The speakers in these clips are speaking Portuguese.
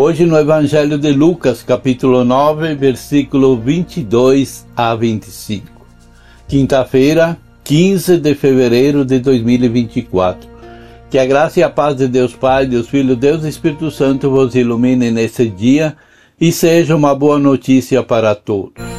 Hoje no Evangelho de Lucas, capítulo 9, versículo 22 a 25. Quinta-feira, 15 de fevereiro de 2024. Que a graça e a paz de Deus Pai, Deus Filho, Deus Espírito Santo vos ilumine nesse dia e seja uma boa notícia para todos.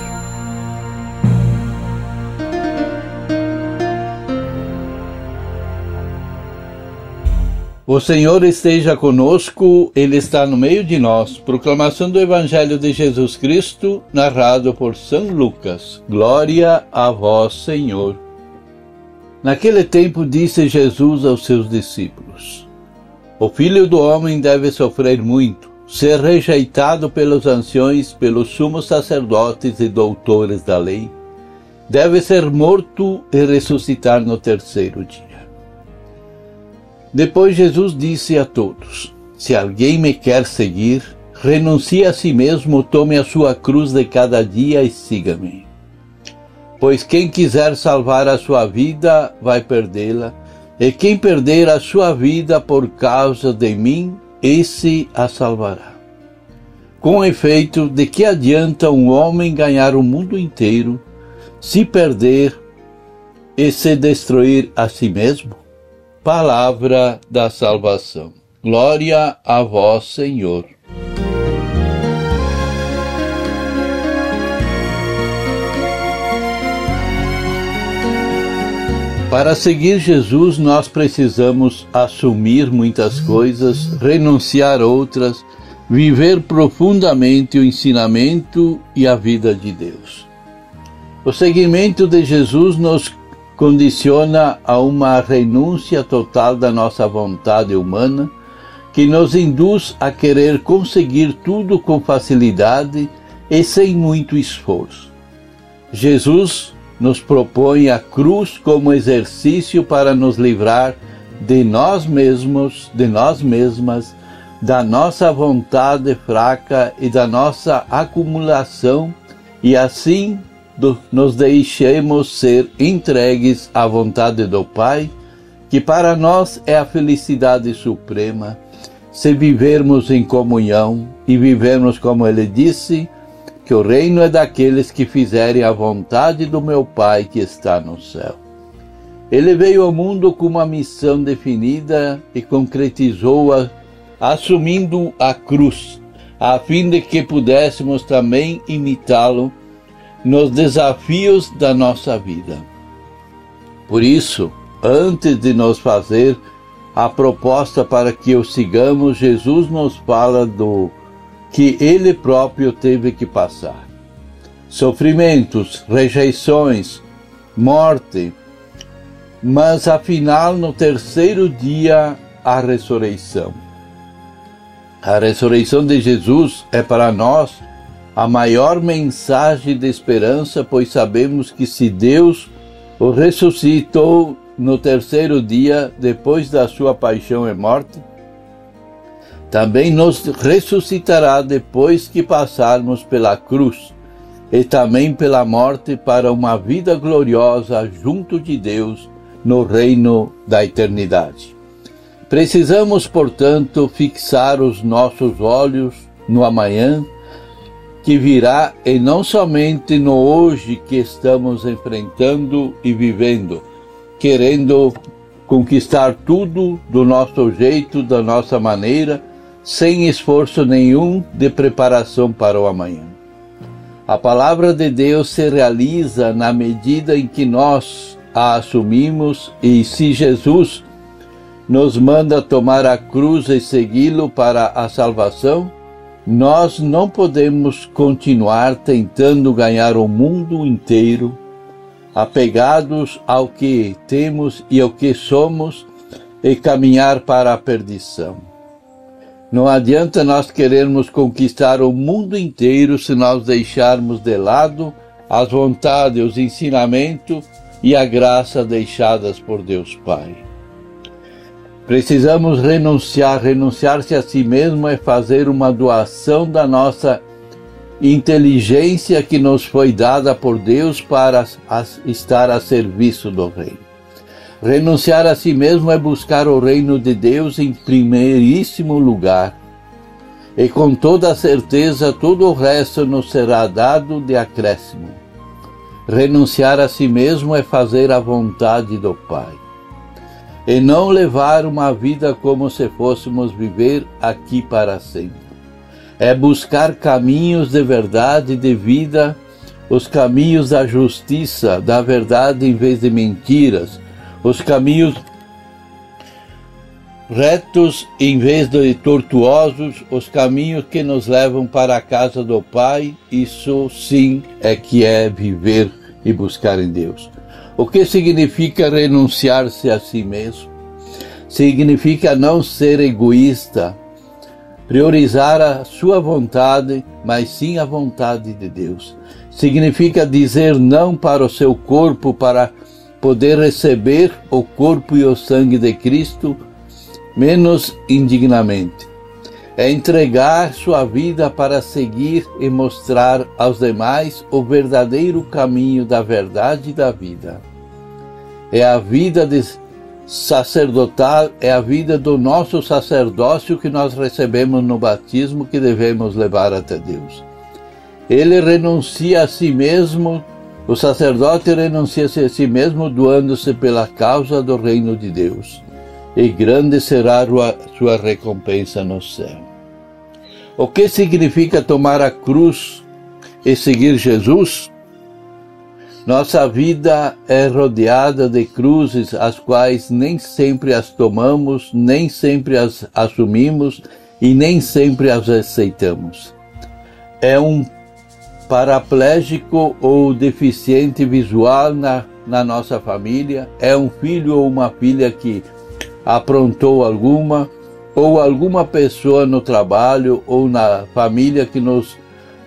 O Senhor esteja conosco, Ele está no meio de nós. Proclamação do Evangelho de Jesus Cristo, narrado por São Lucas. Glória a vós, Senhor. Naquele tempo disse Jesus aos seus discípulos: O filho do homem deve sofrer muito, ser rejeitado pelos anciões, pelos sumos sacerdotes e doutores da lei. Deve ser morto e ressuscitar no terceiro dia. Depois Jesus disse a todos: Se alguém me quer seguir, renuncie a si mesmo, tome a sua cruz de cada dia e siga-me. Pois quem quiser salvar a sua vida, vai perdê-la, e quem perder a sua vida por causa de mim, esse a salvará. Com efeito, de que adianta um homem ganhar o mundo inteiro, se perder e se destruir a si mesmo? Palavra da salvação. Glória a vós, Senhor. Para seguir Jesus, nós precisamos assumir muitas coisas, renunciar outras, viver profundamente o ensinamento e a vida de Deus. O seguimento de Jesus nos condiciona a uma renúncia total da nossa vontade humana, que nos induz a querer conseguir tudo com facilidade e sem muito esforço. Jesus nos propõe a cruz como exercício para nos livrar de nós mesmos, de nós mesmas, da nossa vontade fraca e da nossa acumulação, e assim nos deixemos ser entregues à vontade do Pai, que para nós é a felicidade suprema, se vivermos em comunhão e vivermos como ele disse, que o reino é daqueles que fizerem a vontade do meu Pai que está no céu. Ele veio ao mundo com uma missão definida e concretizou-a assumindo a cruz, a fim de que pudéssemos também imitá-lo nos desafios da nossa vida. Por isso, antes de nos fazer a proposta para que o sigamos, Jesus nos fala do que ele próprio teve que passar. Sofrimentos, rejeições, morte, mas afinal no terceiro dia a ressurreição. A ressurreição de Jesus é para nós a maior mensagem de esperança, pois sabemos que se Deus o ressuscitou no terceiro dia depois da sua paixão e morte, também nos ressuscitará depois que passarmos pela cruz e também pela morte para uma vida gloriosa junto de Deus no reino da eternidade. Precisamos, portanto, fixar os nossos olhos no amanhã que virá e não somente no hoje que estamos enfrentando e vivendo, querendo conquistar tudo do nosso jeito, da nossa maneira, sem esforço nenhum de preparação para o amanhã. A palavra de Deus se realiza na medida em que nós a assumimos e se Jesus nos manda tomar a cruz e segui-lo para a salvação, nós não podemos continuar tentando ganhar o mundo inteiro, apegados ao que temos e ao que somos, e caminhar para a perdição. Não adianta nós querermos conquistar o mundo inteiro se nós deixarmos de lado as vontades, os ensinamentos e a graça deixadas por Deus Pai. Precisamos renunciar. Renunciar-se a si mesmo é fazer uma doação da nossa inteligência que nos foi dada por Deus para estar a serviço do Reino. Renunciar a si mesmo é buscar o reino de Deus em primeiríssimo lugar. E com toda certeza todo o resto nos será dado de acréscimo. Renunciar a si mesmo é fazer a vontade do Pai. E não levar uma vida como se fôssemos viver aqui para sempre. É buscar caminhos de verdade e de vida, os caminhos da justiça, da verdade em vez de mentiras, os caminhos retos em vez de tortuosos, os caminhos que nos levam para a casa do Pai, isso sim é que é viver e buscar em Deus. O que significa renunciar-se a si mesmo? Significa não ser egoísta, priorizar a sua vontade, mas sim a vontade de Deus. Significa dizer não para o seu corpo, para poder receber o corpo e o sangue de Cristo menos indignamente. É entregar sua vida para seguir e mostrar aos demais o verdadeiro caminho da verdade e da vida. É a vida sacerdotal, é a vida do nosso sacerdócio que nós recebemos no batismo que devemos levar até Deus. Ele renuncia a si mesmo o sacerdote renuncia-se a si mesmo, doando-se pela causa do reino de Deus, e grande será sua recompensa no céu. O que significa tomar a cruz e seguir Jesus? Nossa vida é rodeada de cruzes, as quais nem sempre as tomamos, nem sempre as assumimos e nem sempre as aceitamos. É um paraplégico ou deficiente visual na, na nossa família, é um filho ou uma filha que aprontou alguma, ou alguma pessoa no trabalho ou na família que nos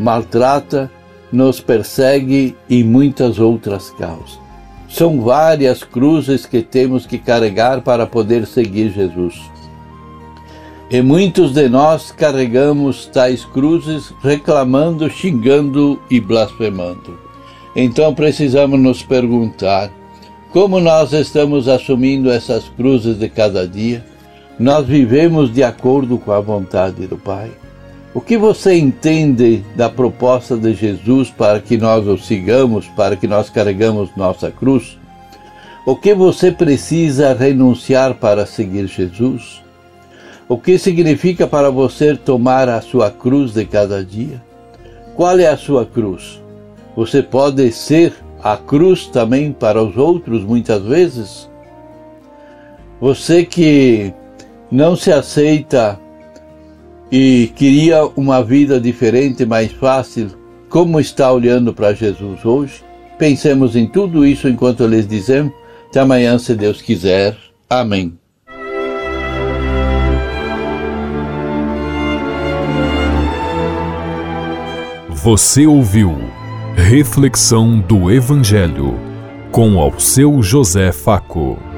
maltrata, nos persegue e muitas outras causas. São várias cruzes que temos que carregar para poder seguir Jesus. E muitos de nós carregamos tais cruzes reclamando, xingando e blasfemando. Então precisamos nos perguntar: como nós estamos assumindo essas cruzes de cada dia? Nós vivemos de acordo com a vontade do Pai? O que você entende da proposta de Jesus para que nós o sigamos, para que nós carregamos nossa cruz? O que você precisa renunciar para seguir Jesus? O que significa para você tomar a sua cruz de cada dia? Qual é a sua cruz? Você pode ser a cruz também para os outros muitas vezes? Você que não se aceita e queria uma vida diferente, mais fácil, como está olhando para Jesus hoje? Pensemos em tudo isso enquanto lhes dizemos. Até amanhã, se Deus quiser. Amém. Você ouviu Reflexão do Evangelho com ao seu José Faco.